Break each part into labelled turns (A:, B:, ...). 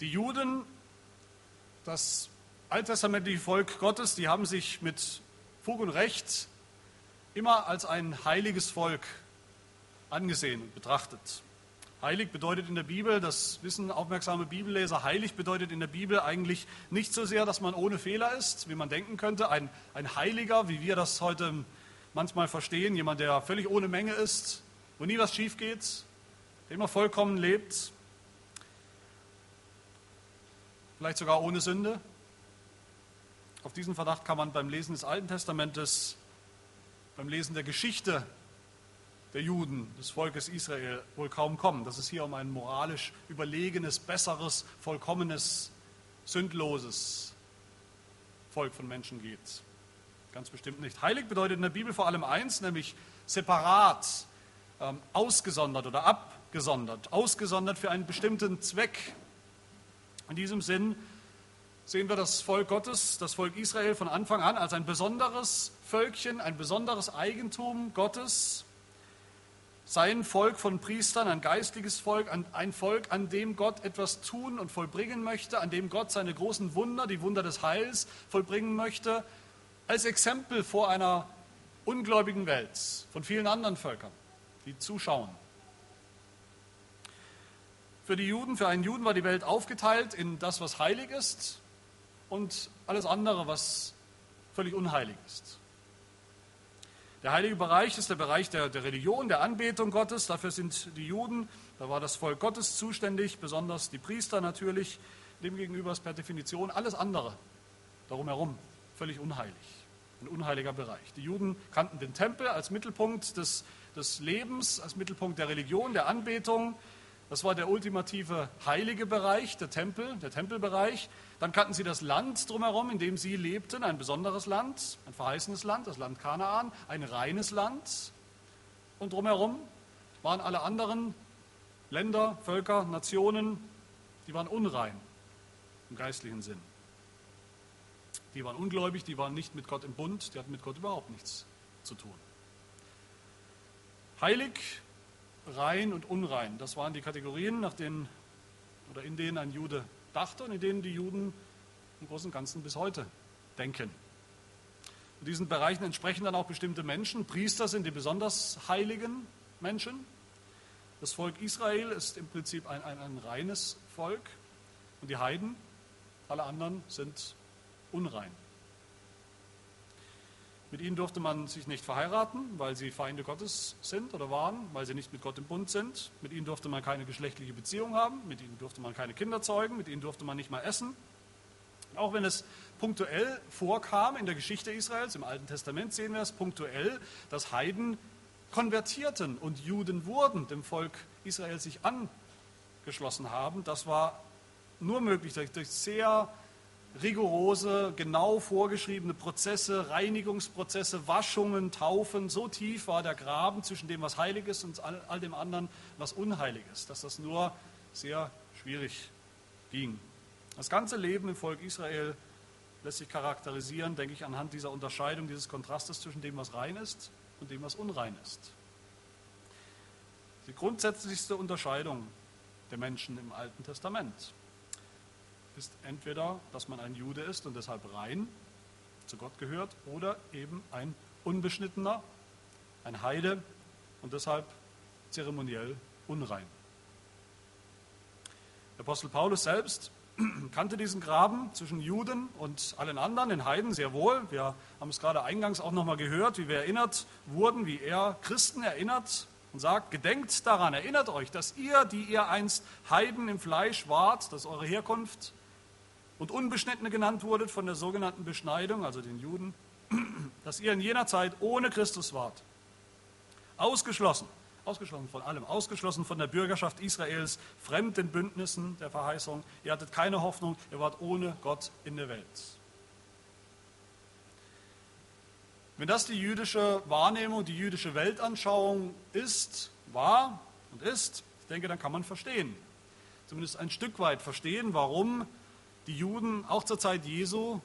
A: Die Juden, das alttestamentliche Volk Gottes, die haben sich mit Fug und Recht immer als ein heiliges Volk angesehen und betrachtet. Heilig bedeutet in der Bibel, das wissen aufmerksame Bibelleser, heilig bedeutet in der Bibel eigentlich nicht so sehr, dass man ohne Fehler ist, wie man denken könnte. Ein, ein Heiliger, wie wir das heute manchmal verstehen, jemand, der völlig ohne Menge ist, wo nie was schief geht, der immer vollkommen lebt, vielleicht sogar ohne Sünde. Auf diesen Verdacht kann man beim Lesen des Alten Testamentes, beim Lesen der Geschichte der Juden, des Volkes Israel, wohl kaum kommen, dass es hier um ein moralisch überlegenes, besseres, vollkommenes, sündloses Volk von Menschen geht. Ganz bestimmt nicht. Heilig bedeutet in der Bibel vor allem eins, nämlich separat, ähm, ausgesondert oder abgesondert, ausgesondert für einen bestimmten Zweck. In diesem Sinn sehen wir das Volk Gottes, das Volk Israel von Anfang an als ein besonderes Völkchen, ein besonderes Eigentum Gottes, sein Volk von Priestern, ein geistliches Volk, ein Volk, an dem Gott etwas tun und vollbringen möchte, an dem Gott seine großen Wunder, die Wunder des Heils vollbringen möchte, als Exempel vor einer ungläubigen Welt von vielen anderen Völkern, die zuschauen. Für die Juden, für einen Juden war die Welt aufgeteilt in das, was heilig ist und alles andere, was völlig unheilig ist. Der heilige Bereich ist der Bereich der, der, Religion, der Anbetung Gottes. Dafür sind die Juden, da war das Volk Gottes zuständig, besonders die Priester natürlich. Demgegenüber ist per Definition alles andere darum herum völlig unheilig. Ein unheiliger Bereich. Die Juden kannten den Tempel als Mittelpunkt des, des Lebens, als Mittelpunkt der Religion, der Anbetung. Das war der ultimative heilige Bereich, der Tempel, der Tempelbereich. Dann kannten sie das Land drumherum, in dem sie lebten, ein besonderes Land, ein verheißenes Land, das Land Kanaan, ein reines Land. Und drumherum waren alle anderen Länder, Völker, Nationen, die waren unrein im geistlichen Sinn. Die waren ungläubig, die waren nicht mit Gott im Bund, die hatten mit Gott überhaupt nichts zu tun. Heilig, rein und unrein, das waren die Kategorien, nach denen oder in denen ein Jude dachte und in denen die Juden im Großen und Ganzen bis heute denken. In diesen Bereichen entsprechen dann auch bestimmte Menschen. Priester sind die besonders heiligen Menschen. Das Volk Israel ist im Prinzip ein, ein, ein reines Volk und die Heiden, alle anderen sind unrein. Mit ihnen durfte man sich nicht verheiraten, weil sie Feinde Gottes sind oder waren, weil sie nicht mit Gott im Bund sind. Mit ihnen durfte man keine geschlechtliche Beziehung haben, mit ihnen durfte man keine Kinder zeugen, mit ihnen durfte man nicht mal essen. Auch wenn es punktuell vorkam in der Geschichte Israels, im Alten Testament sehen wir es punktuell, dass Heiden konvertierten und Juden wurden, dem Volk Israel sich angeschlossen haben. Das war nur möglich durch, sehr rigorose, genau vorgeschriebene Prozesse, Reinigungsprozesse, Waschungen, Taufen. So tief war der Graben zwischen dem, was heilig ist und all, all dem anderen, was unheilig ist, dass das nur sehr schwierig ging. Das ganze Leben im Volk Israel lässt sich charakterisieren, denke ich, anhand dieser Unterscheidung, dieses Kontrastes zwischen dem, was rein ist und dem, was unrein ist. Die grundsätzlichste Unterscheidung der Menschen im Alten Testament ist entweder, dass man ein Jude ist und deshalb rein zu Gott gehört, oder eben ein Unbeschnittener, ein Heide und deshalb zeremoniell unrein. Der Apostel Paulus selbst kannte diesen Graben zwischen Juden und allen anderen, den Heiden, sehr wohl. Wir haben es gerade eingangs auch nochmal gehört, wie wir erinnert wurden, wie er Christen erinnert und sagt, gedenkt daran, erinnert euch, dass ihr, die ihr einst Heiden im Fleisch wart, dass eure Herkunft und Unbeschnittene genannt wurdet von der sogenannten Beschneidung, also den Juden, dass ihr in jener Zeit ohne Christus wart. Ausgeschlossen, ausgeschlossen von allem, ausgeschlossen von der Bürgerschaft Israels, fremd den Bündnissen der Verheißung. Ihr hattet keine Hoffnung, ihr wart ohne Gott in der Welt. Wenn das die jüdische Wahrnehmung, die jüdische Weltanschauung ist, war und ist, ich denke, dann kann man verstehen, zumindest ein Stück weit verstehen, warum die Juden auch zur Zeit Jesu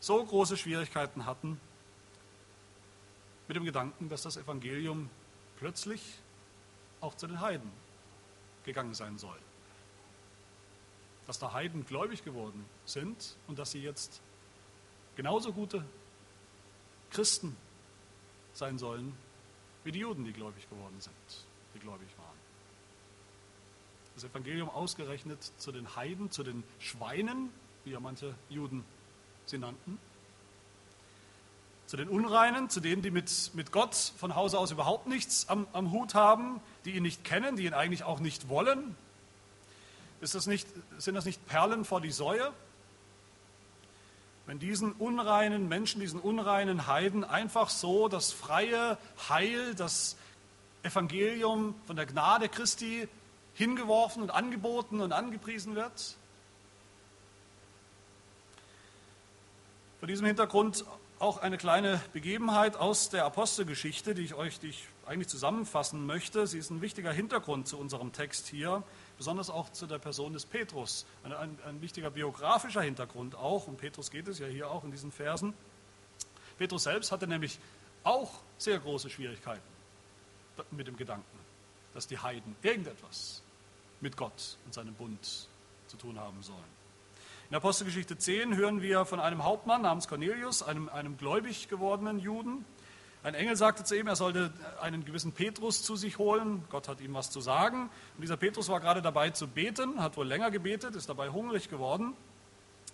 A: so große Schwierigkeiten hatten mit dem Gedanken, dass das Evangelium plötzlich auch zu den Heiden gegangen sein soll. dass da Heiden gläubig geworden sind und dass sie jetzt genauso gute Christen sein sollen wie die Juden, die gläubig geworden sind, die gläubig waren. Das Evangelium ausgerechnet zu den Heiden, zu den Schweinen, wie ja manche Juden sie nannten, zu den Unreinen, zu denen, die mit, mit Gott von Hause aus überhaupt nichts am, am Hut haben, die ihn nicht kennen, die ihn eigentlich auch nicht wollen. Ist das nicht, sind das nicht Perlen vor die Säue? Wenn diesen unreinen Menschen, diesen unreinen Heiden einfach so das freie Heil, das Evangelium von der Gnade Christi hingeworfen und angeboten und angepriesen wird? Vor diesem Hintergrund auch eine kleine Begebenheit aus der Apostelgeschichte, die ich euch die ich eigentlich zusammenfassen möchte. Sie ist ein wichtiger Hintergrund zu unserem Text hier, besonders auch zu der Person des Petrus. Ein, ein, ein wichtiger biografischer Hintergrund auch, um Petrus geht es ja hier auch in diesen Versen. Petrus selbst hatte nämlich auch sehr große Schwierigkeiten mit dem Gedanken, dass die Heiden irgendetwas mit Gott und seinem Bund zu tun haben sollen. In Apostelgeschichte 10 hören wir von einem Hauptmann namens Cornelius, einem, einem gläubig gewordenen Juden. Ein Engel sagte zu ihm, er sollte einen gewissen Petrus zu sich holen. Gott hat ihm was zu sagen. Und dieser Petrus war gerade dabei zu beten, hat wohl länger gebetet, ist dabei hungrig geworden.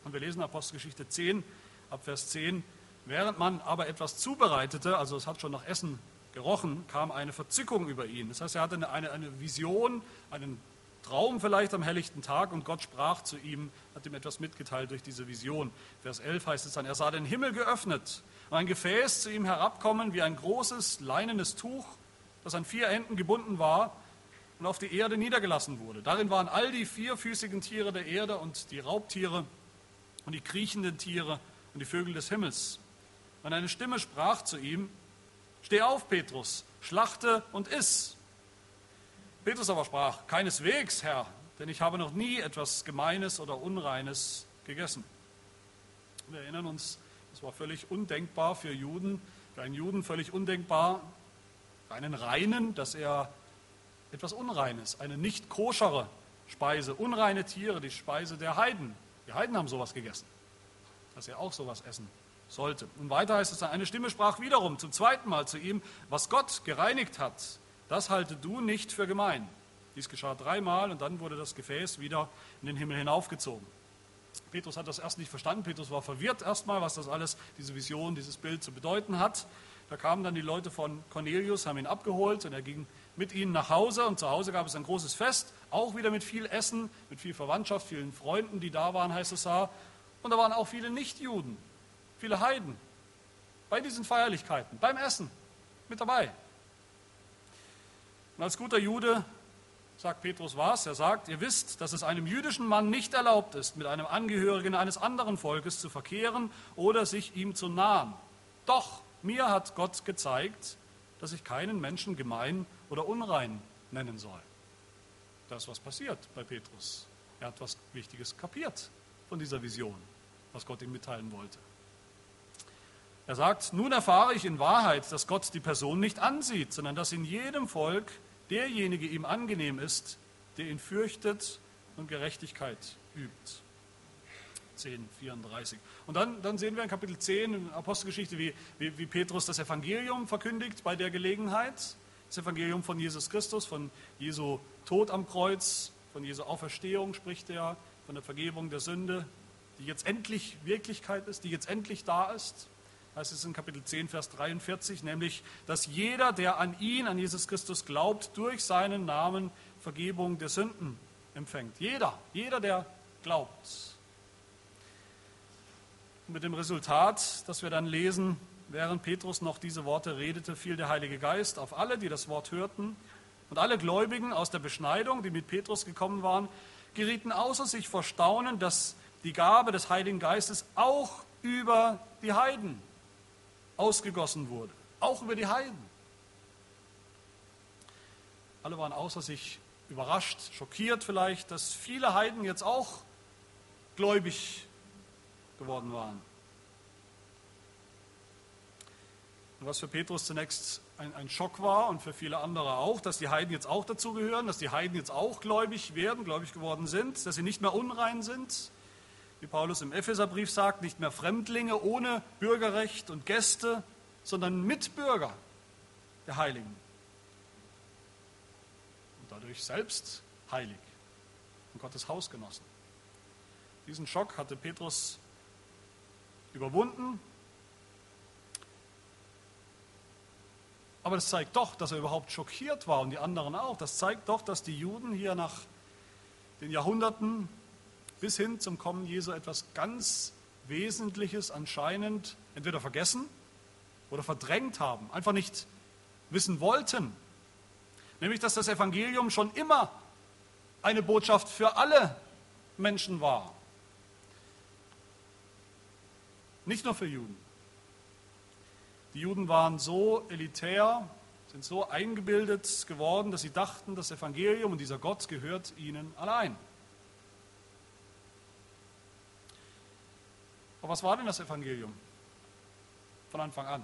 A: Und wir lesen Apostelgeschichte 10, ab Vers 10. Während man aber etwas zubereitete, also es hat schon nach Essen gerochen, kam eine Verzückung über ihn. Das heißt, er hatte eine, eine, eine Vision, einen Traum vielleicht am helllichten Tag und Gott sprach zu ihm, hat ihm etwas mitgeteilt durch diese Vision. Vers 11 heißt es dann, er sah den Himmel geöffnet und ein Gefäß zu ihm herabkommen wie ein großes leinenes Tuch, das an vier Enden gebunden war und auf die Erde niedergelassen wurde. Darin waren all die vierfüßigen Tiere der Erde und die Raubtiere und die kriechenden Tiere und die Vögel des Himmels. Und eine Stimme sprach zu ihm, Steh auf, Petrus, schlachte und iss. Petrus aber sprach, keineswegs, Herr, denn ich habe noch nie etwas Gemeines oder Unreines gegessen. Wir erinnern uns, das war völlig undenkbar für Juden, für einen Juden völlig undenkbar, für einen Reinen, dass er etwas Unreines, eine nicht koschere Speise, unreine Tiere, die Speise der Heiden. Die Heiden haben sowas gegessen, dass er auch sowas essen sollte. Und weiter heißt es dann, eine Stimme sprach wiederum zum zweiten Mal zu ihm, was Gott gereinigt hat, das halte du nicht für gemein. Dies geschah dreimal und dann wurde das Gefäß wieder in den Himmel hinaufgezogen. Petrus hat das erst nicht verstanden. Petrus war verwirrt erstmal, was das alles, diese Vision, dieses Bild zu bedeuten hat. Da kamen dann die Leute von Cornelius, haben ihn abgeholt und er ging mit ihnen nach Hause. Und zu Hause gab es ein großes Fest, auch wieder mit viel Essen, mit viel Verwandtschaft, vielen Freunden, die da waren, heißt es da. Und da waren auch viele Nichtjuden, viele Heiden bei diesen Feierlichkeiten, beim Essen mit dabei. Und als guter Jude sagt Petrus was? Er sagt, ihr wisst, dass es einem jüdischen Mann nicht erlaubt ist, mit einem Angehörigen eines anderen Volkes zu verkehren oder sich ihm zu nahen. Doch mir hat Gott gezeigt, dass ich keinen Menschen gemein oder unrein nennen soll. Das was passiert bei Petrus. Er hat was Wichtiges kapiert von dieser Vision, was Gott ihm mitteilen wollte. Er sagt, nun erfahre ich in Wahrheit, dass Gott die Person nicht ansieht, sondern dass in jedem Volk derjenige ihm angenehm ist, der ihn fürchtet und Gerechtigkeit übt. 10, 34. Und dann, dann sehen wir in Kapitel 10 in Apostelgeschichte, wie, wie, wie Petrus das Evangelium verkündigt bei der Gelegenheit. Das Evangelium von Jesus Christus, von Jesu Tod am Kreuz, von Jesu Auferstehung spricht er, von der Vergebung der Sünde, die jetzt endlich Wirklichkeit ist, die jetzt endlich da ist heißt es in Kapitel 10, Vers 43, nämlich, dass jeder, der an ihn, an Jesus Christus glaubt, durch seinen Namen Vergebung der Sünden empfängt. Jeder, jeder, der glaubt. Mit dem Resultat, dass wir dann lesen, während Petrus noch diese Worte redete, fiel der Heilige Geist auf alle, die das Wort hörten. Und alle Gläubigen aus der Beschneidung, die mit Petrus gekommen waren, gerieten außer sich vor Staunen, dass die Gabe des Heiligen Geistes auch über die Heiden ausgegossen wurde, auch über die Heiden. Alle waren außer sich überrascht, schockiert vielleicht, dass viele Heiden jetzt auch gläubig geworden waren. Und was für Petrus zunächst ein, ein Schock war und für viele andere auch, dass die Heiden jetzt auch dazugehören, dass die Heiden jetzt auch gläubig werden, gläubig geworden sind, dass sie nicht mehr unrein sind, wie Paulus im Epheserbrief sagt, nicht mehr Fremdlinge ohne Bürgerrecht und Gäste, sondern Mitbürger der Heiligen. Und dadurch selbst heilig und Gottes Hausgenossen. Diesen Schock hatte Petrus überwunden. Aber das zeigt doch, dass er überhaupt schockiert war und die anderen auch. Das zeigt doch, dass die Juden hier nach den Jahrhunderten bis hin zum Kommen Jesu etwas ganz Wesentliches anscheinend entweder vergessen oder verdrängt haben, einfach nicht wissen wollten. Nämlich, dass das Evangelium schon immer eine Botschaft für alle Menschen war. Nicht nur für Juden. Die Juden waren so elitär, sind so eingebildet geworden, dass sie dachten, das Evangelium und dieser Gott gehört ihnen allein. Aber was war denn das Evangelium von Anfang an?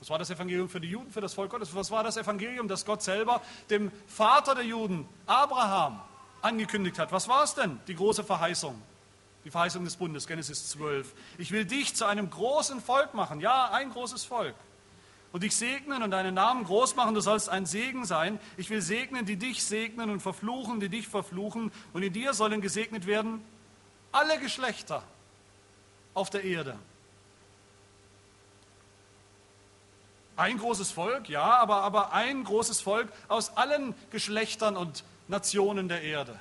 A: Was war das Evangelium für die Juden, für das Volk Gottes? Was war das Evangelium, das Gott selber dem Vater der Juden, Abraham, angekündigt hat? Was war es denn, die große Verheißung? Die Verheißung des Bundes, Genesis 12. Ich will dich zu einem großen Volk machen. Ja, ein großes Volk. Und dich segnen und deinen Namen groß machen. Du sollst ein Segen sein. Ich will segnen, die dich segnen und verfluchen, die dich verfluchen. Und in dir sollen gesegnet werden alle Geschlechter auf der Erde. Ein großes Volk, ja, aber, aber ein großes Volk aus allen Geschlechtern und Nationen der Erde.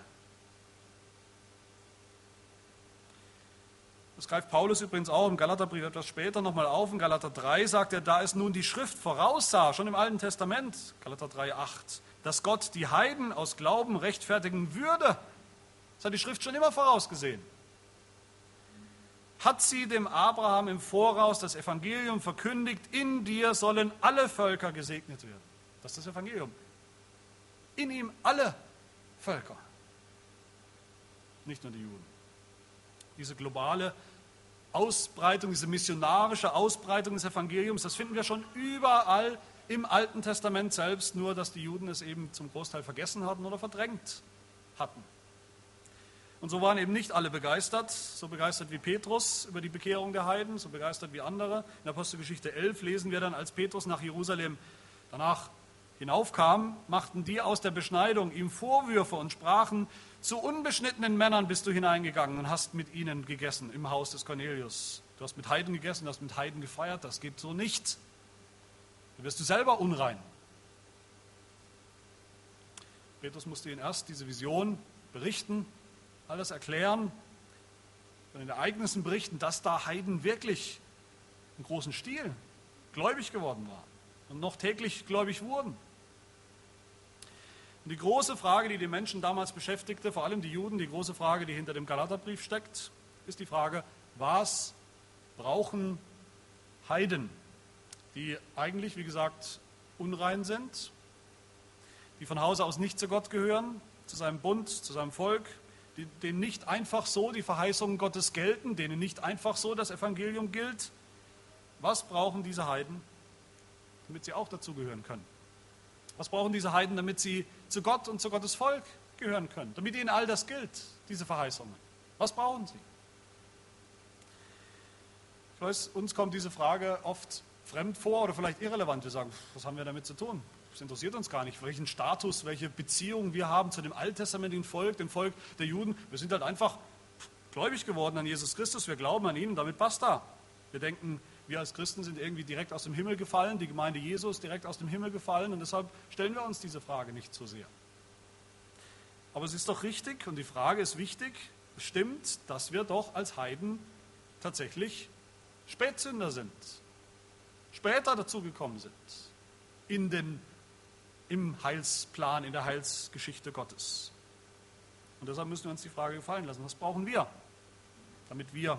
A: Das greift Paulus übrigens auch im Galaterbrief etwas später nochmal auf. In Galater 3 sagt er, da es nun die Schrift voraussah, schon im Alten Testament, Galater 3, 8, dass Gott die Heiden aus Glauben rechtfertigen würde. Das hat die Schrift schon immer vorausgesehen hat sie dem Abraham im Voraus das Evangelium verkündigt, in dir sollen alle Völker gesegnet werden. Das ist das Evangelium. In ihm alle Völker, nicht nur die Juden. Diese globale Ausbreitung, diese missionarische Ausbreitung des Evangeliums, das finden wir schon überall im Alten Testament selbst, nur dass die Juden es eben zum Großteil vergessen hatten oder verdrängt hatten. Und so waren eben nicht alle begeistert, so begeistert wie Petrus über die Bekehrung der Heiden, so begeistert wie andere. In Apostelgeschichte 11 lesen wir dann, als Petrus nach Jerusalem danach hinaufkam, machten die aus der Beschneidung ihm Vorwürfe und sprachen, zu unbeschnittenen Männern bist du hineingegangen und hast mit ihnen gegessen im Haus des Cornelius. Du hast mit Heiden gegessen, du hast mit Heiden gefeiert, das geht so nicht. Da wirst du selber unrein. Petrus musste ihnen erst diese Vision berichten, alles erklären, von den Ereignissen berichten, dass da Heiden wirklich im großen Stil gläubig geworden waren und noch täglich gläubig wurden. Und die große Frage, die die Menschen damals beschäftigte, vor allem die Juden, die große Frage, die hinter dem Galaterbrief steckt, ist die Frage, was brauchen Heiden, die eigentlich, wie gesagt, unrein sind, die von Hause aus nicht zu Gott gehören, zu seinem Bund, zu seinem Volk, denen nicht einfach so die Verheißungen Gottes gelten, denen nicht einfach so das Evangelium gilt. Was brauchen diese Heiden, damit sie auch dazugehören können? Was brauchen diese Heiden, damit sie zu Gott und zu Gottes Volk gehören können? Damit ihnen all das gilt, diese Verheißungen. Was brauchen sie? Ich weiß, uns kommt diese Frage oft fremd vor oder vielleicht irrelevant. Wir sagen, was haben wir damit zu tun? Das interessiert uns gar nicht, welchen Status, welche Beziehung wir haben zu dem alttestamentlichen Volk, dem Volk der Juden. Wir sind halt einfach gläubig geworden an Jesus Christus. Wir glauben an ihn und damit basta. Wir denken, wir als Christen sind irgendwie direkt aus dem Himmel gefallen, die Gemeinde Jesus direkt aus dem Himmel gefallen und deshalb stellen wir uns diese Frage nicht so sehr. Aber es ist doch richtig und die Frage ist wichtig, stimmt, dass wir doch als Heiden tatsächlich Spätsünder sind, später dazugekommen sind in den im Heilsplan, in der Heilsgeschichte Gottes. Und deshalb müssen wir uns die Frage gefallen lassen, was brauchen wir, damit wir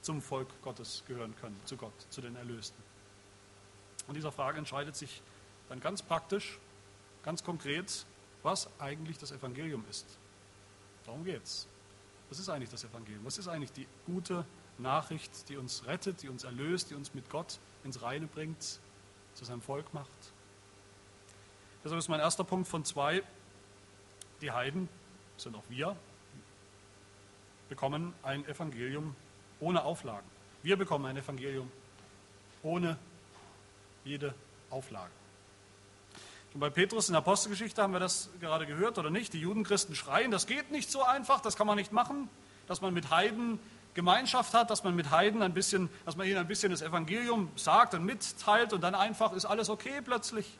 A: zum Volk Gottes gehören können, zu Gott, zu den Erlösten. Und dieser Frage entscheidet sich dann ganz praktisch, ganz konkret, was eigentlich das Evangelium ist. Darum geht es. Was ist eigentlich das Evangelium? Was ist eigentlich die gute Nachricht, die uns rettet, die uns erlöst, die uns mit Gott ins Reine bringt, zu seinem Volk macht? Deshalb ist mein erster Punkt von zwei, die Heiden, sind auch wir, bekommen ein Evangelium ohne Auflagen. Wir bekommen ein Evangelium ohne jede Auflage. Und bei Petrus in der Apostelgeschichte haben wir das gerade gehört oder nicht. Die Judenchristen schreien, das geht nicht so einfach, das kann man nicht machen, dass man mit Heiden Gemeinschaft hat, dass man mit Heiden ein bisschen, dass man ihnen ein bisschen das Evangelium sagt und mitteilt und dann einfach ist alles okay plötzlich.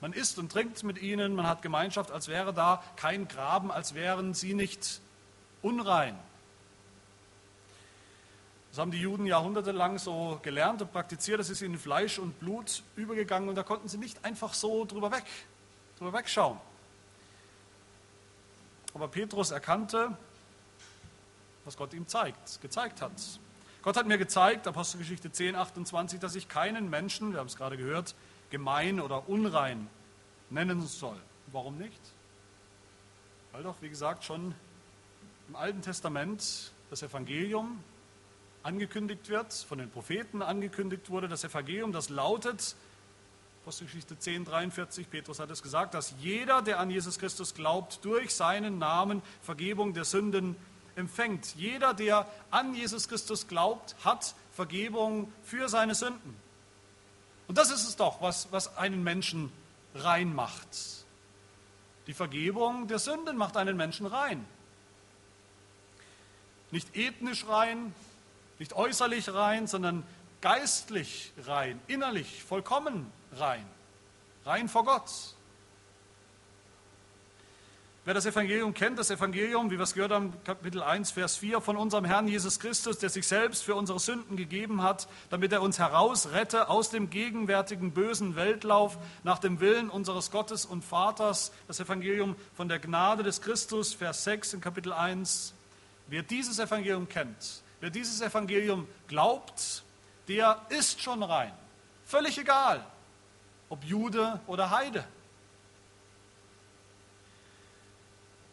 A: Man isst und trinkt mit ihnen, man hat Gemeinschaft, als wäre da kein Graben, als wären sie nicht unrein. Das haben die Juden jahrhundertelang so gelernt und praktiziert, das ist ihnen Fleisch und Blut übergegangen und da konnten sie nicht einfach so drüber weg, drüber wegschauen. Aber Petrus erkannte, was Gott ihm zeigt, gezeigt hat. Gott hat mir gezeigt, Apostelgeschichte 10, 28, dass ich keinen Menschen, wir haben es gerade gehört, gemein oder unrein nennen soll. Warum nicht? Weil doch, wie gesagt, schon im Alten Testament das Evangelium angekündigt wird, von den Propheten angekündigt wurde, das Evangelium, das lautet, Apostelgeschichte 10, 43, Petrus hat es gesagt, dass jeder, der an Jesus Christus glaubt, durch seinen Namen Vergebung der Sünden empfängt. Jeder, der an Jesus Christus glaubt, hat Vergebung für seine Sünden. Und das ist es doch, was, was einen Menschen rein macht. Die Vergebung der Sünden macht einen Menschen rein. Nicht ethnisch rein, nicht äußerlich rein, sondern geistlich rein, innerlich vollkommen rein. Rein vor Gott. Wer das Evangelium kennt, das Evangelium, wie wir es gehört haben, Kapitel 1, Vers 4, von unserem Herrn Jesus Christus, der sich selbst für unsere Sünden gegeben hat, damit er uns herausrette aus dem gegenwärtigen bösen Weltlauf nach dem Willen unseres Gottes und Vaters. Das Evangelium von der Gnade des Christus, Vers 6 in Kapitel 1. Wer dieses Evangelium kennt, wer dieses Evangelium glaubt, der ist schon rein. Völlig egal, ob Jude oder Heide.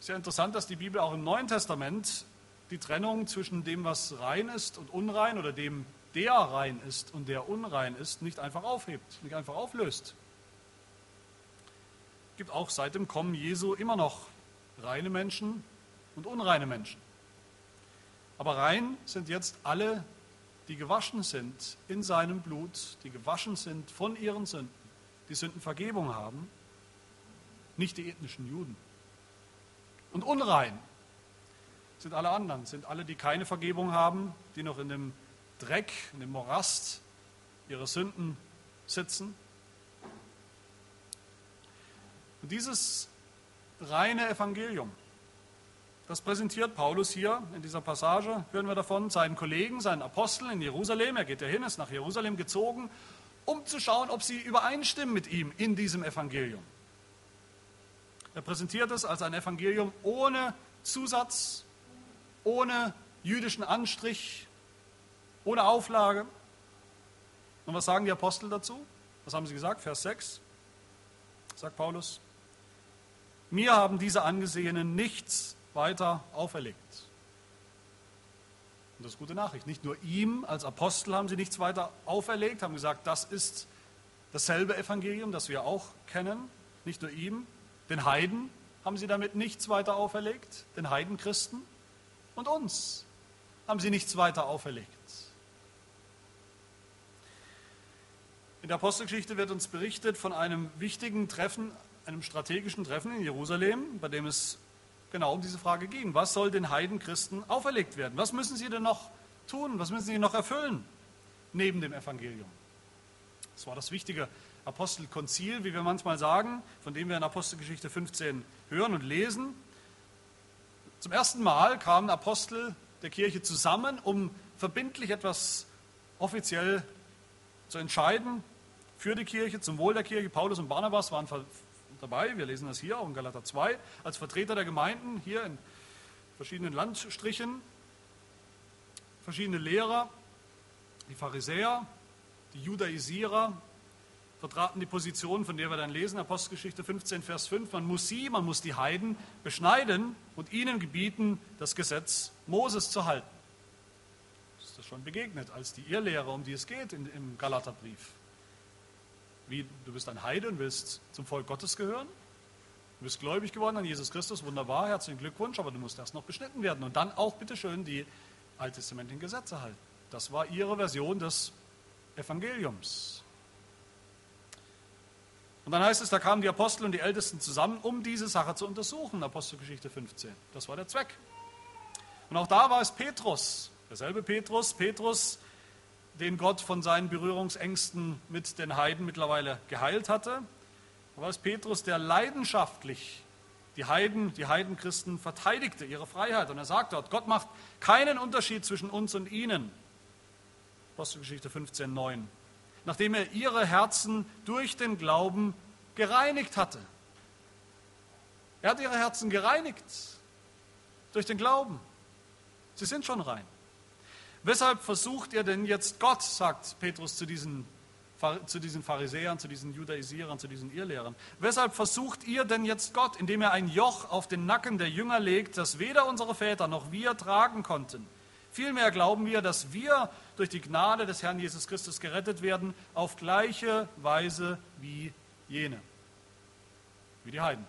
A: Sehr interessant, dass die Bibel auch im Neuen Testament die Trennung zwischen dem, was rein ist und unrein oder dem, der rein ist und der unrein ist, nicht einfach aufhebt, nicht einfach auflöst. Es gibt auch seit dem Kommen Jesu immer noch reine Menschen und unreine Menschen. Aber rein sind jetzt alle, die gewaschen sind in seinem Blut, die gewaschen sind von ihren Sünden, die Sündenvergebung haben, nicht die ethnischen Juden. Und unrein sind alle anderen, sind alle, die keine Vergebung haben, die noch in dem Dreck, in dem Morast ihrer Sünden sitzen. Und dieses reine Evangelium, das präsentiert Paulus hier in dieser Passage, hören wir davon, seinen Kollegen, seinen Aposteln in Jerusalem. Er geht ja hin, ist nach Jerusalem gezogen, um zu schauen, ob sie übereinstimmen mit ihm in diesem Evangelium. Er präsentiert es als ein Evangelium ohne Zusatz, ohne jüdischen Anstrich, ohne Auflage. Und was sagen die Apostel dazu? Was haben sie gesagt? Vers 6 sagt Paulus. Mir haben diese Angesehenen nichts weiter auferlegt. Und das ist gute Nachricht. Nicht nur ihm als Apostel haben sie nichts weiter auferlegt, haben gesagt, das ist dasselbe Evangelium, das wir auch kennen. Nicht nur ihm, den Heiden haben sie damit nichts weiter auferlegt, den Heidenchristen, und uns haben sie nichts weiter auferlegt. In der Apostelgeschichte wird uns berichtet von einem wichtigen Treffen, einem strategischen Treffen in Jerusalem, bei dem es genau um diese Frage ging. Was soll den Heidenchristen auferlegt werden? Was müssen sie denn noch tun? Was müssen sie noch erfüllen neben dem Evangelium? Das war das Wichtige Apostelkonzil, wie wir manchmal sagen, von dem wir in Apostelgeschichte 15 hören und lesen. Zum ersten Mal kamen Apostel der Kirche zusammen, um verbindlich etwas offiziell zu entscheiden für die Kirche, zum Wohl der Kirche. Paulus und Barnabas waren dabei, wir lesen das hier auch in Galater 2, als Vertreter der Gemeinden hier in verschiedenen Landstrichen, verschiedene Lehrer, die Pharisäer, die Judaisierer, vertraten die Position, von der wir dann lesen, Apostelgeschichte 15, Vers 5, man muss sie, man muss die Heiden beschneiden und ihnen gebieten, das Gesetz Moses zu halten. Das ist das schon begegnet als die Irrlehre, um die es geht im Galaterbrief. Wie, du bist ein Heide und willst zum Volk Gottes gehören? Du bist gläubig geworden an Jesus Christus, wunderbar, herzlichen Glückwunsch, aber du musst erst noch beschnitten werden und dann auch bitteschön die alttestamentlichen Gesetze halten. Das war ihre Version des Evangeliums. Und dann heißt es, da kamen die Apostel und die Ältesten zusammen, um diese Sache zu untersuchen, Apostelgeschichte 15. Das war der Zweck. Und auch da war es Petrus, derselbe Petrus, Petrus, den Gott von seinen Berührungsängsten mit den Heiden mittlerweile geheilt hatte. Da war es Petrus, der leidenschaftlich die Heiden, die Heidenchristen verteidigte, ihre Freiheit. Und er sagt dort, Gott macht keinen Unterschied zwischen uns und ihnen. Apostelgeschichte 15, 9. Nachdem er ihre Herzen durch den Glauben gereinigt hatte. Er hat ihre Herzen gereinigt durch den Glauben. Sie sind schon rein. Weshalb versucht ihr denn jetzt Gott, sagt Petrus zu diesen, zu diesen Pharisäern, zu diesen Judaisierern, zu diesen Irrlehrern, weshalb versucht ihr denn jetzt Gott, indem er ein Joch auf den Nacken der Jünger legt, das weder unsere Väter noch wir tragen konnten? Vielmehr glauben wir, dass wir durch die Gnade des Herrn Jesus Christus gerettet werden, auf gleiche Weise wie jene, wie die Heiden.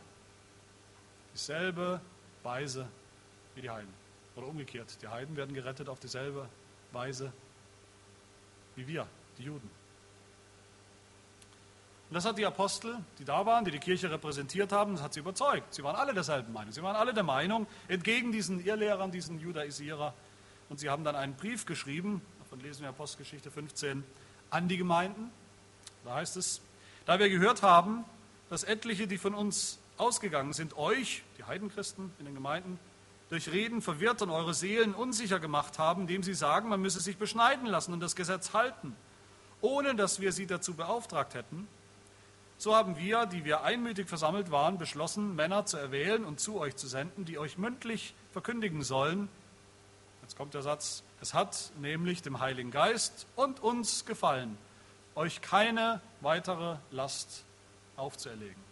A: Dieselbe Weise wie die Heiden. Oder umgekehrt, die Heiden werden gerettet auf dieselbe Weise wie wir, die Juden. Und das hat die Apostel, die da waren, die die Kirche repräsentiert haben, das hat sie überzeugt. Sie waren alle derselben Meinung. Sie waren alle der Meinung, entgegen diesen Irrlehrern, diesen Judaisierer. Und sie haben dann einen Brief geschrieben, davon lesen wir Apostelgeschichte 15, an die Gemeinden. Da heißt es, da wir gehört haben, dass etliche, die von uns ausgegangen sind, euch, die Heidenchristen in den Gemeinden, durch Reden verwirrt und eure Seelen unsicher gemacht haben, indem sie sagen, man müsse sich beschneiden lassen und das Gesetz halten, ohne dass wir sie dazu beauftragt hätten. So haben wir, die wir einmütig versammelt waren, beschlossen, Männer zu erwählen und zu euch zu senden, die euch mündlich verkündigen sollen. Jetzt kommt der Satz, es hat nämlich dem Heiligen Geist und uns gefallen, euch keine weitere Last aufzuerlegen.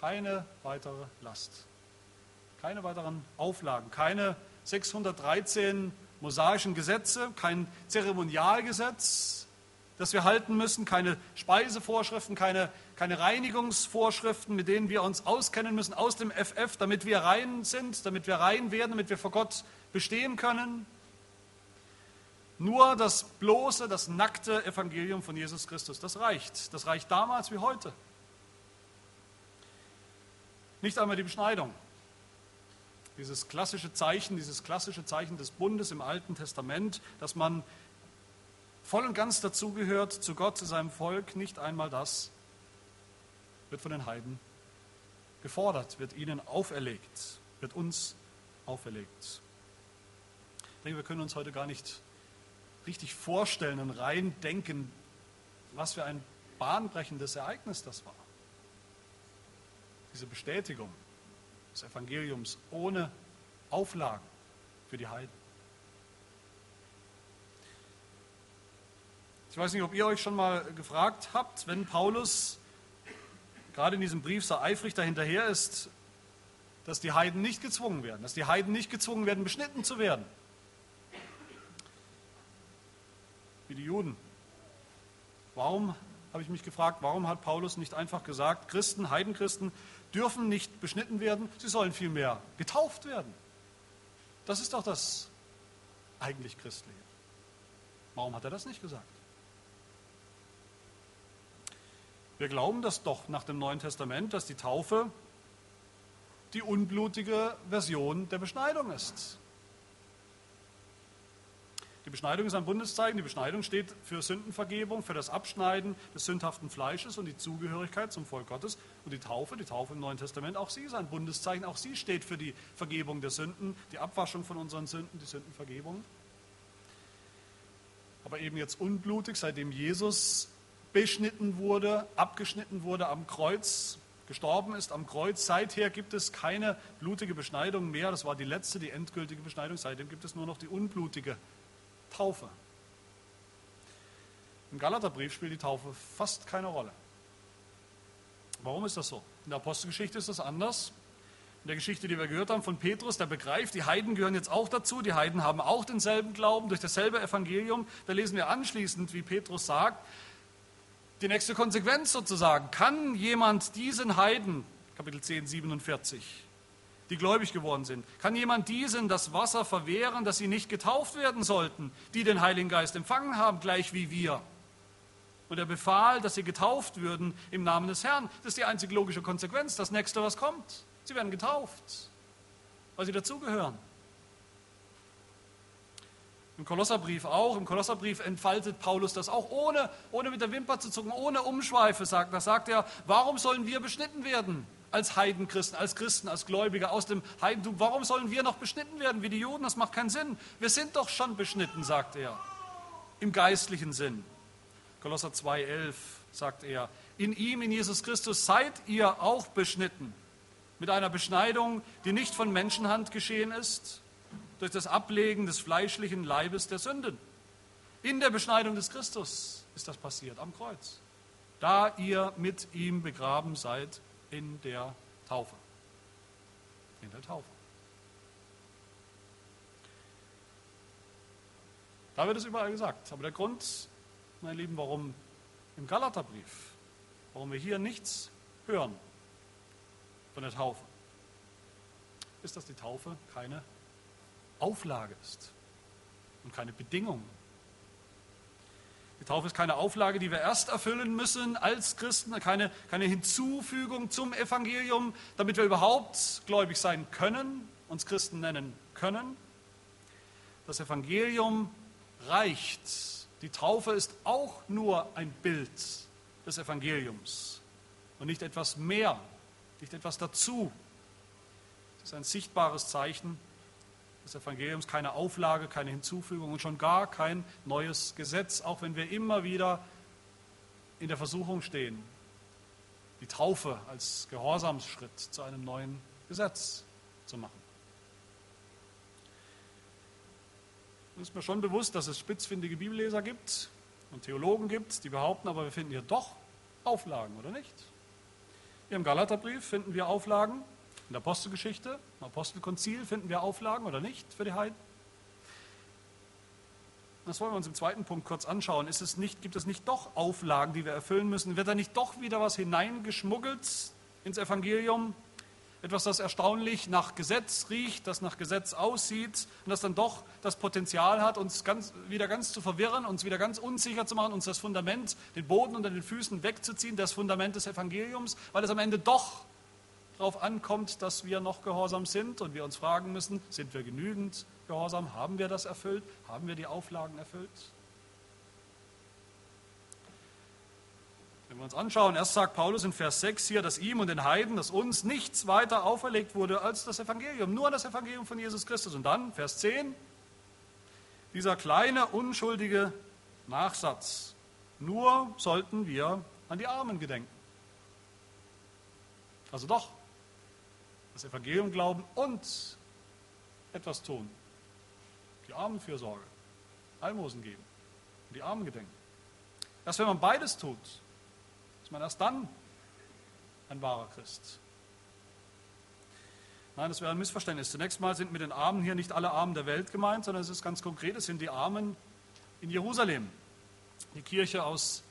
A: Keine weitere Last keine weiteren Auflagen, keine 613 mosaischen Gesetze, kein Zeremonialgesetz, das wir halten müssen, keine Speisevorschriften, keine, keine Reinigungsvorschriften, mit denen wir uns auskennen müssen aus dem FF, damit wir rein sind, damit wir rein werden, damit wir vor Gott bestehen können. Nur das bloße, das nackte Evangelium von Jesus Christus, das reicht. Das reicht damals wie heute. Nicht einmal die Beschneidung dieses klassische Zeichen, dieses klassische Zeichen des Bundes im Alten Testament, dass man voll und ganz dazugehört zu Gott, zu seinem Volk, nicht einmal das wird von den Heiden gefordert, wird ihnen auferlegt, wird uns auferlegt. Ich denke, wir können uns heute gar nicht richtig vorstellen und rein denken, was für ein bahnbrechendes Ereignis das war. Diese Bestätigung des Evangeliums ohne Auflagen für die Heiden. Ich weiß nicht, ob ihr euch schon mal gefragt habt, wenn Paulus gerade in diesem Brief so eifrig dahinterher ist, dass die Heiden nicht gezwungen werden, dass die Heiden nicht gezwungen werden, beschnitten zu werden. Wie die Juden. Warum, habe ich mich gefragt, warum hat Paulus nicht einfach gesagt, Christen, Heidenchristen dürfen nicht beschnitten werden, sie sollen vielmehr getauft werden. Das ist doch das eigentlich Christliche. Warum hat er das nicht gesagt? Wir glauben das doch nach dem Neuen Testament, dass die Taufe die unblutige Version der Beschneidung ist. Die Beschneidung ist ein Bundeszeichen. Die Beschneidung steht für Sündenvergebung, für das Abschneiden des sündhaften Fleisches und die Zugehörigkeit zum Volk Gottes. Und die Taufe, die Taufe im Neuen Testament, auch sie ist ein Bundeszeichen. Auch sie steht für die Vergebung der Sünden, die Abwaschung von unseren Sünden, die Sündenvergebung. Aber eben jetzt unblutig, seitdem Jesus beschnitten wurde, abgeschnitten wurde am Kreuz, gestorben ist am Kreuz. Seither gibt es keine blutige Beschneidung mehr. Das war die letzte, die endgültige Beschneidung. Seitdem gibt es nur noch die unblutige Taufe. Im Galaterbrief spielt die Taufe fast keine Rolle. Warum ist das so? In der Apostelgeschichte ist das anders. In der Geschichte, die wir gehört haben von Petrus, der begreift, die Heiden gehören jetzt auch dazu. Die Heiden haben auch denselben Glauben durch dasselbe Evangelium. Da lesen wir anschließend, wie Petrus sagt, die nächste Konsequenz sozusagen. Kann jemand diesen Heiden, Kapitel 10, 47, die gläubig geworden sind, kann jemand diesen das Wasser verwehren, dass sie nicht getauft werden sollten, die den Heiligen Geist empfangen haben, gleich wie wir? Und er befahl, dass sie getauft würden im Namen des Herrn. Das ist die einzige logische Konsequenz. Das nächste, was kommt. Sie werden getauft, weil sie dazugehören. Im Kolosserbrief auch. Im Kolosserbrief entfaltet Paulus das auch, ohne, ohne mit der Wimper zu zucken, ohne Umschweife sagt. Das sagt er, warum sollen wir beschnitten werden? Als Heidenchristen, als Christen, als Gläubige aus dem Heidentum. Warum sollen wir noch beschnitten werden wie die Juden? Das macht keinen Sinn. Wir sind doch schon beschnitten, sagt er. Im geistlichen Sinn. Kolosser 2,11 sagt er, in ihm, in Jesus Christus, seid ihr auch beschnitten. Mit einer Beschneidung, die nicht von Menschenhand geschehen ist, durch das Ablegen des fleischlichen Leibes der Sünden. In der Beschneidung des Christus ist das passiert, am Kreuz. Da ihr mit ihm begraben seid in der Taufe. In der Taufe. Da wird es überall gesagt. Aber der Grund, meine Lieben, warum im Galaterbrief, warum wir hier nichts hören von der Taufe, ist, dass die Taufe keine Auflage ist und keine Bedingung. Die Taufe ist keine Auflage, die wir erst erfüllen müssen als Christen, keine, keine Hinzufügung zum Evangelium, damit wir überhaupt gläubig sein können, uns Christen nennen können. Das Evangelium reicht. Die Taufe ist auch nur ein Bild des Evangeliums und nicht etwas mehr, nicht etwas dazu. Es ist ein sichtbares Zeichen des Evangeliums, keine Auflage, keine Hinzufügung und schon gar kein neues Gesetz, auch wenn wir immer wieder in der Versuchung stehen, die Taufe als Gehorsamsschritt zu einem neuen Gesetz zu machen. Es ist mir schon bewusst, dass es spitzfindige Bibelleser gibt und Theologen gibt, die behaupten, aber wir finden hier doch Auflagen, oder nicht? Hier im Galaterbrief finden wir Auflagen, in der Apostelgeschichte, im Apostelkonzil finden wir Auflagen oder nicht für die Heiden? Das wollen wir uns im zweiten Punkt kurz anschauen. Ist es nicht, gibt es nicht doch Auflagen, die wir erfüllen müssen? Wird da nicht doch wieder was hineingeschmuggelt ins Evangelium? Etwas, das erstaunlich nach Gesetz riecht, das nach Gesetz aussieht und das dann doch das Potenzial hat, uns ganz, wieder ganz zu verwirren, uns wieder ganz unsicher zu machen, uns das Fundament, den Boden unter den Füßen wegzuziehen, das Fundament des Evangeliums, weil es am Ende doch darauf ankommt, dass wir noch gehorsam sind und wir uns fragen müssen, sind wir genügend gehorsam? Haben wir das erfüllt? Haben wir die Auflagen erfüllt? Wenn wir uns anschauen, erst sagt Paulus in Vers 6 hier, dass ihm und den Heiden, dass uns nichts weiter auferlegt wurde als das Evangelium, nur das Evangelium von Jesus Christus. Und dann, Vers 10, dieser kleine, unschuldige Nachsatz, nur sollten wir an die Armen gedenken. Also doch, das Evangelium glauben und etwas tun. Die Armenfürsorge, Almosen geben, die Armen gedenken. Erst wenn man beides tut, ist man erst dann ein wahrer Christ. Nein, das wäre ein Missverständnis. Zunächst mal sind mit den Armen hier nicht alle Armen der Welt gemeint, sondern es ist ganz konkret, es sind die Armen in Jerusalem. Die Kirche aus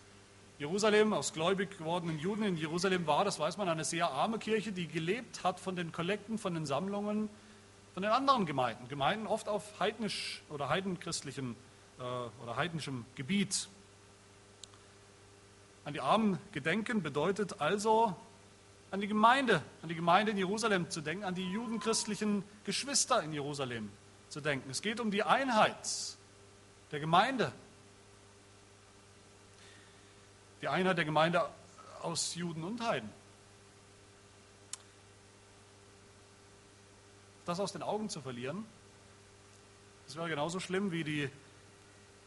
A: Jerusalem, aus gläubig gewordenen Juden in Jerusalem war, das weiß man, eine sehr arme Kirche, die gelebt hat von den Kollekten, von den Sammlungen von den anderen Gemeinden. Gemeinden oft auf heidnisch oder heidenchristlichem äh, oder heidnischem Gebiet. An die Armen gedenken bedeutet also, an die Gemeinde, an die Gemeinde in Jerusalem zu denken, an die judenchristlichen Geschwister in Jerusalem zu denken. Es geht um die Einheit der Gemeinde, die Einheit der Gemeinde aus Juden und Heiden. Das aus den Augen zu verlieren, das wäre genauso schlimm wie die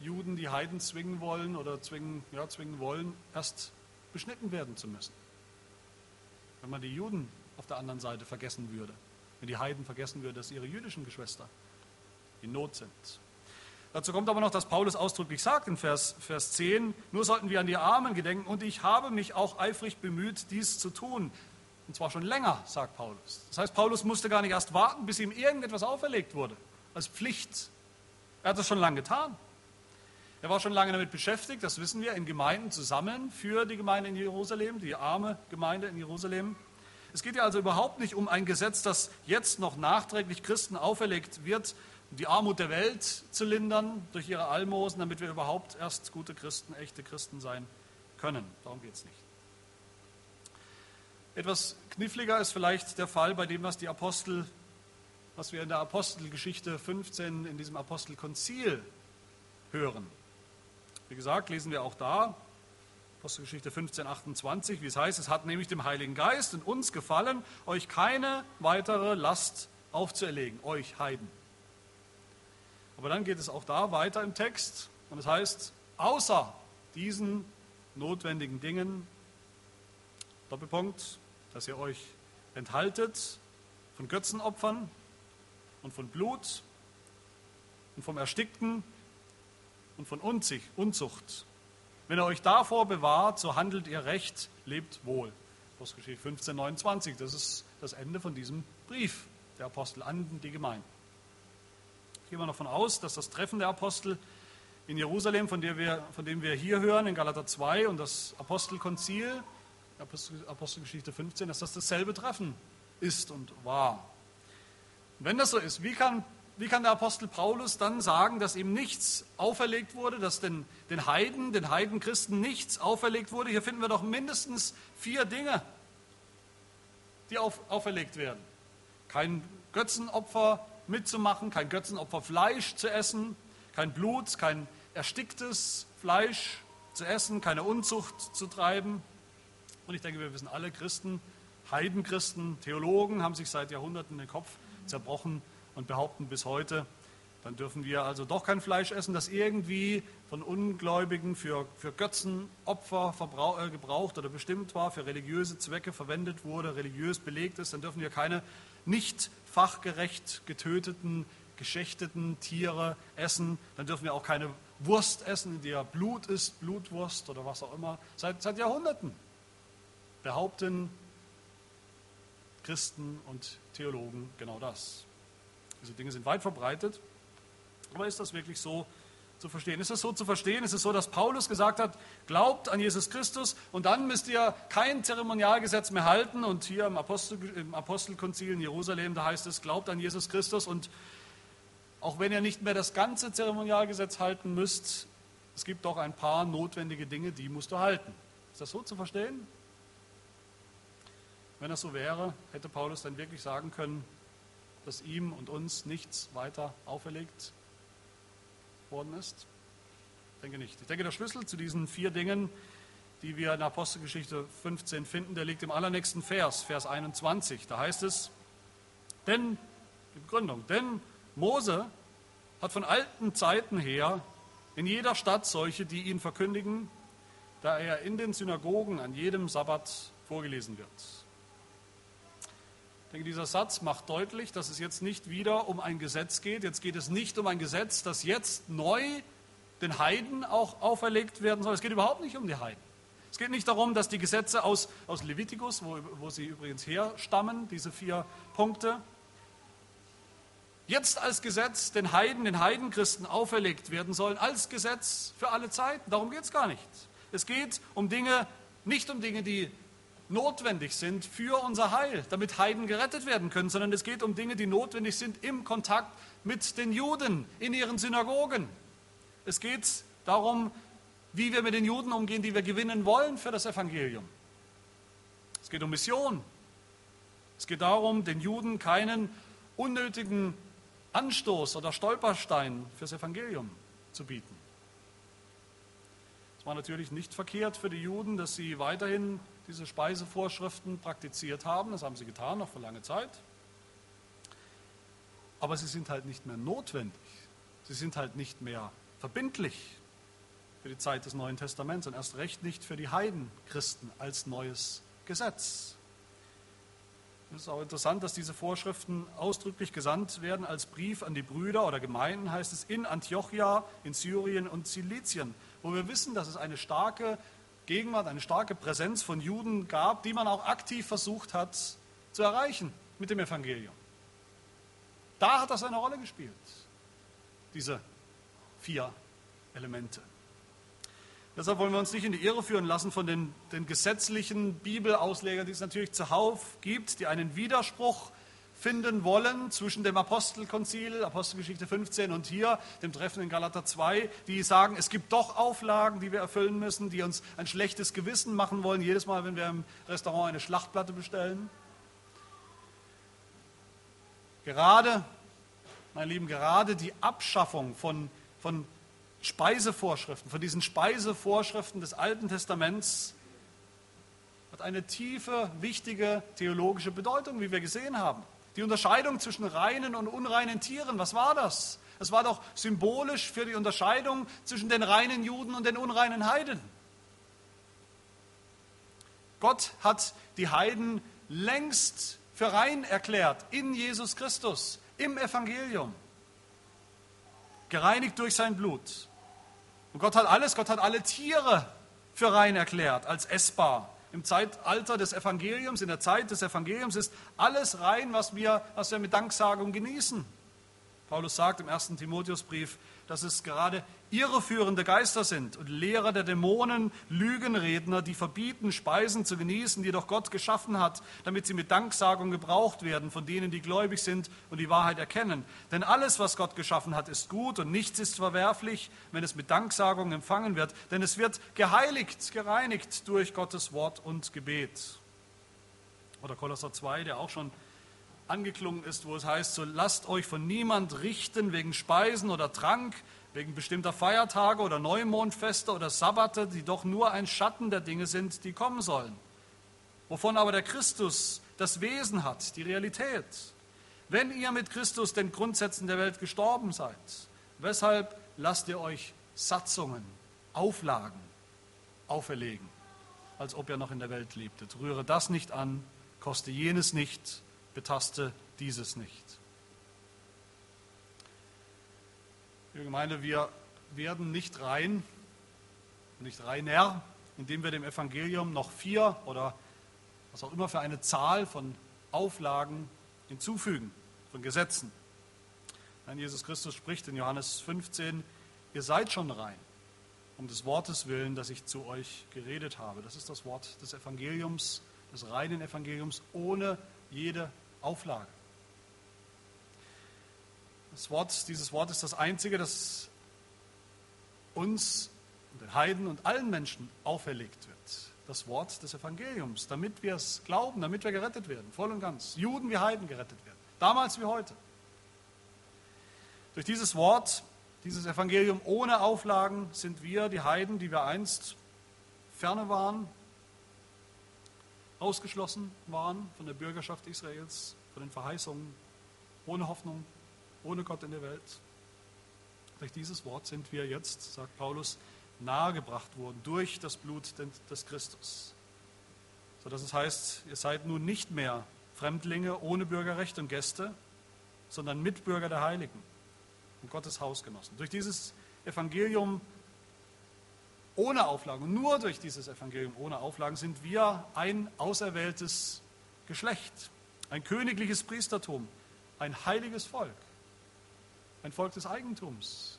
A: Juden, die Heiden zwingen wollen oder zwingen, ja, zwingen wollen, erst beschnitten werden zu müssen. Wenn man die Juden auf der anderen Seite vergessen würde, wenn die Heiden vergessen würden, dass ihre jüdischen Geschwister in Not sind. Dazu kommt aber noch, dass Paulus ausdrücklich sagt in Vers, Vers 10, nur sollten wir an die Armen gedenken und ich habe mich auch eifrig bemüht, dies zu tun. Und zwar schon länger, sagt Paulus. Das heißt, Paulus musste gar nicht erst warten, bis ihm irgendetwas auferlegt wurde, als Pflicht. Er hat das schon lange getan. Er war schon lange damit beschäftigt, das wissen wir, in Gemeinden zu sammeln für die Gemeinde in Jerusalem, die arme Gemeinde in Jerusalem. Es geht ja also überhaupt nicht um ein Gesetz, das jetzt noch nachträglich Christen auferlegt wird, die Armut der Welt zu lindern durch ihre Almosen, damit wir überhaupt erst gute Christen, echte Christen sein können. Darum geht es nicht. Etwas kniffliger ist vielleicht der Fall bei dem, was die Apostel, was wir in der Apostelgeschichte 15 in diesem Apostelkonzil hören. Wie gesagt, lesen wir auch da, Apostelgeschichte 15, 28, wie es heißt, es hat nämlich dem Heiligen Geist in uns gefallen, euch keine weitere Last aufzuerlegen, euch Heiden. Aber dann geht es auch da weiter im Text und es heißt, außer diesen notwendigen Dingen, Doppelpunkt, dass ihr euch enthaltet von Götzenopfern und von Blut und vom Erstickten und von Unzucht. Wenn ihr euch davor bewahrt, so handelt ihr recht, lebt wohl. Apostelgeschichte 15, 29, das ist das Ende von diesem Brief der Apostel an die Gemeinde. Ich gehe mal davon aus, dass das Treffen der Apostel in Jerusalem, von, dem wir, von dem wir hier hören, in Galater 2 und das Apostelkonzil, Apostelgeschichte 15, dass das dasselbe Treffen ist und war. wenn das so ist, wie kann, wie kann der Apostel Paulus dann sagen, dass ihm nichts auferlegt wurde, dass den, den Heiden, den Heidenchristen nichts auferlegt wurde? Hier finden wir doch mindestens vier Dinge, die auf, auferlegt werden. Kein Götzenopfer mitzumachen, kein Götzenopferfleisch zu essen, kein Blut, kein ersticktes Fleisch zu essen, keine Unzucht zu treiben. Und ich denke, wir wissen alle, Christen, Heidenchristen, Theologen haben sich seit Jahrhunderten den Kopf zerbrochen und behaupten bis heute, dann dürfen wir also doch kein Fleisch essen, das irgendwie von Ungläubigen für, für Götzenopfer äh, gebraucht oder bestimmt war, für religiöse Zwecke verwendet wurde, religiös belegt ist. Dann dürfen wir keine nicht fachgerecht getöteten geschächteten Tiere essen, dann dürfen wir auch keine Wurst essen, in der Blut ist, Blutwurst oder was auch immer. Seit, seit Jahrhunderten behaupten Christen und Theologen genau das. Diese Dinge sind weit verbreitet. Aber ist das wirklich so zu verstehen? Ist es so zu verstehen? Ist es so, dass Paulus gesagt hat, glaubt an Jesus Christus und dann müsst ihr kein Zeremonialgesetz mehr halten? Und hier im, Apostel, im Apostelkonzil in Jerusalem, da heißt es, glaubt an Jesus Christus und auch wenn ihr nicht mehr das ganze Zeremonialgesetz halten müsst, es gibt doch ein paar notwendige Dinge, die musst du halten. Ist das so zu verstehen? Wenn das so wäre, hätte Paulus dann wirklich sagen können, dass ihm und uns nichts weiter auferlegt worden ist? Ich denke nicht. Ich denke, der Schlüssel zu diesen vier Dingen, die wir in Apostelgeschichte 15 finden, der liegt im allernächsten Vers, Vers 21. Da heißt es, denn, die Begründung, denn Mose hat von alten Zeiten her in jeder Stadt solche, die ihn verkündigen, da er in den Synagogen an jedem Sabbat vorgelesen wird. Denke, dieser Satz macht deutlich, dass es jetzt nicht wieder um ein Gesetz geht. Jetzt geht es nicht um ein Gesetz, das jetzt neu den Heiden auch auferlegt werden soll. Es geht überhaupt nicht um die Heiden. Es geht nicht darum, dass die Gesetze aus, aus Levitikus, wo, wo sie übrigens herstammen, diese vier Punkte, jetzt als Gesetz den Heiden, den Heidenchristen auferlegt werden sollen, als Gesetz für alle Zeiten. Darum geht es gar nicht. Es geht um Dinge, nicht um Dinge, die notwendig sind für unser Heil, damit Heiden gerettet werden können, sondern es geht um Dinge, die notwendig sind im Kontakt mit den Juden in ihren Synagogen. Es geht darum, wie wir mit den Juden umgehen, die wir gewinnen wollen für das Evangelium. Es geht um Mission. Es geht darum, den Juden keinen unnötigen Anstoß oder Stolperstein fürs Evangelium zu bieten. Es war natürlich nicht verkehrt für die Juden, dass sie weiterhin diese Speisevorschriften praktiziert haben. Das haben sie getan, noch für lange Zeit. Aber sie sind halt nicht mehr notwendig. Sie sind halt nicht mehr verbindlich für die Zeit des Neuen Testaments und erst recht nicht für die Heidenchristen als neues Gesetz. Es ist auch interessant, dass diese Vorschriften ausdrücklich gesandt werden als Brief an die Brüder oder Gemeinden, heißt es, in Antiochia, in Syrien und Silizien, wo wir wissen, dass es eine starke Gegenwart, eine starke Präsenz von Juden gab, die man auch aktiv versucht hat zu erreichen mit dem Evangelium. Da hat das eine Rolle gespielt, diese vier Elemente. Deshalb wollen wir uns nicht in die Irre führen lassen von den, den gesetzlichen Bibelauslegern, die es natürlich zuhauf gibt, die einen Widerspruch finden wollen zwischen dem Apostelkonzil, Apostelgeschichte 15 und hier, dem Treffen in Galater 2, die sagen, es gibt doch Auflagen, die wir erfüllen müssen, die uns ein schlechtes Gewissen machen wollen, jedes Mal, wenn wir im Restaurant eine Schlachtplatte bestellen. Gerade, meine Lieben, gerade die Abschaffung von, von Speisevorschriften, von diesen Speisevorschriften des Alten Testaments hat eine tiefe, wichtige theologische Bedeutung, wie wir gesehen haben. Die Unterscheidung zwischen reinen und unreinen Tieren, was war das? Es war doch symbolisch für die Unterscheidung zwischen den reinen Juden und den unreinen Heiden. Gott hat die Heiden längst für rein erklärt in Jesus Christus, im Evangelium, gereinigt durch sein Blut. Und Gott hat alles, Gott hat alle Tiere für rein erklärt, als essbar im Zeitalter des Evangeliums, in der Zeit des Evangeliums ist alles rein, was wir, was wir mit Danksagung genießen. Paulus sagt im ersten Timotheusbrief, dass es gerade irreführende Geister sind und Lehrer der Dämonen, Lügenredner, die verbieten, Speisen zu genießen, die doch Gott geschaffen hat, damit sie mit Danksagung gebraucht werden von denen, die gläubig sind und die Wahrheit erkennen. Denn alles, was Gott geschaffen hat, ist gut und nichts ist verwerflich, wenn es mit Danksagung empfangen wird, denn es wird geheiligt, gereinigt durch Gottes Wort und Gebet. Oder Kolosser 2, der auch schon angeklungen ist, wo es heißt, so lasst euch von niemand richten wegen Speisen oder Trank, wegen bestimmter Feiertage oder Neumondfeste oder Sabbate, die doch nur ein Schatten der Dinge sind, die kommen sollen. Wovon aber der Christus das Wesen hat, die Realität. Wenn ihr mit Christus den Grundsätzen der Welt gestorben seid, weshalb lasst ihr euch Satzungen, Auflagen auferlegen, als ob ihr noch in der Welt lebtet? Rühre das nicht an, koste jenes nicht, betaste dieses nicht. Liebe Gemeinde, wir werden nicht rein, nicht reiner, indem wir dem Evangelium noch vier oder was auch immer für eine Zahl von Auflagen hinzufügen, von Gesetzen. Nein, Jesus Christus spricht in Johannes 15, ihr seid schon rein, um des Wortes willen, das ich zu euch geredet habe. Das ist das Wort des Evangeliums, des reinen Evangeliums, ohne jede Auflage. Das Wort, dieses Wort ist das einzige, das uns, den Heiden und allen Menschen auferlegt wird. Das Wort des Evangeliums, damit wir es glauben, damit wir gerettet werden, voll und ganz. Juden wie Heiden gerettet werden, damals wie heute. Durch dieses Wort, dieses Evangelium ohne Auflagen sind wir, die Heiden, die wir einst ferne waren, ausgeschlossen waren von der Bürgerschaft Israels, von den Verheißungen, ohne Hoffnung, ohne Gott in der Welt. Durch dieses Wort sind wir jetzt, sagt Paulus, nahegebracht worden durch das Blut des Christus. Sodass es heißt, ihr seid nun nicht mehr Fremdlinge ohne Bürgerrecht und Gäste, sondern Mitbürger der Heiligen und Gottes Hausgenossen. Durch dieses Evangelium ohne Auflagen, nur durch dieses Evangelium ohne Auflagen sind wir ein auserwähltes Geschlecht, ein königliches Priestertum, ein heiliges Volk, ein Volk des Eigentums,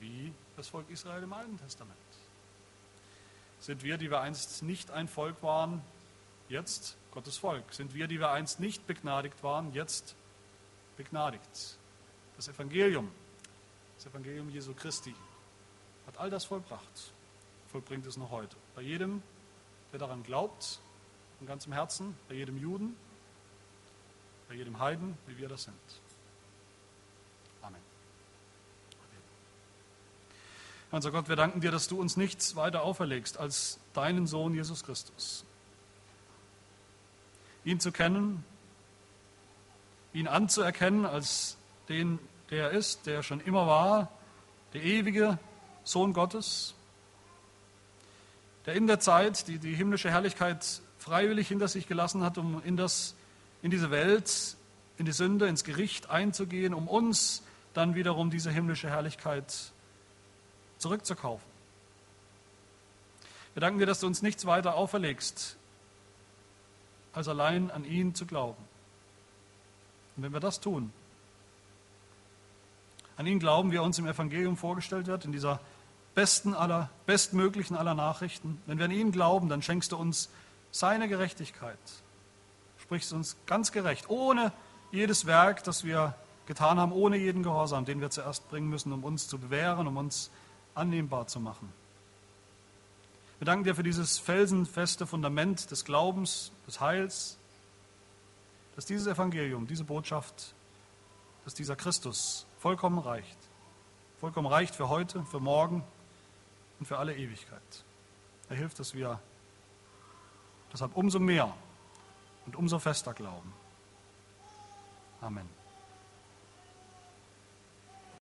A: wie das Volk Israel im Alten Testament. Sind wir, die wir einst nicht ein Volk waren, jetzt Gottes Volk? Sind wir, die wir einst nicht begnadigt waren, jetzt begnadigt? Das Evangelium, das Evangelium Jesu Christi, hat all das vollbracht, vollbringt es noch heute. Bei jedem, der daran glaubt, von ganzem Herzen, bei jedem Juden, bei jedem Heiden, wie wir das sind. Amen. Unser Gott, wir danken dir, dass du uns nichts weiter auferlegst als deinen Sohn Jesus Christus. Ihn zu kennen, ihn anzuerkennen als den, der er ist, der schon immer war, der ewige, Sohn Gottes, der in der Zeit die, die himmlische Herrlichkeit freiwillig hinter sich gelassen hat, um in, das, in diese Welt, in die Sünde, ins Gericht einzugehen, um uns dann wiederum diese himmlische Herrlichkeit zurückzukaufen. Wir danken dir, dass du uns nichts weiter auferlegst, als allein an ihn zu glauben. Und wenn wir das tun, an ihn glauben, wie er uns im Evangelium vorgestellt wird, in dieser besten aller, bestmöglichen aller Nachrichten. Wenn wir an ihn glauben, dann schenkst du uns seine Gerechtigkeit. Sprichst uns ganz gerecht, ohne jedes Werk, das wir getan haben, ohne jeden Gehorsam, den wir zuerst bringen müssen, um uns zu bewähren, um uns annehmbar zu machen. Wir danken dir für dieses felsenfeste Fundament des Glaubens, des Heils, dass dieses Evangelium, diese Botschaft, dass dieser Christus vollkommen reicht. Vollkommen reicht für heute, für morgen und für alle Ewigkeit. Er hilft, dass wir deshalb umso mehr und umso fester glauben. Amen.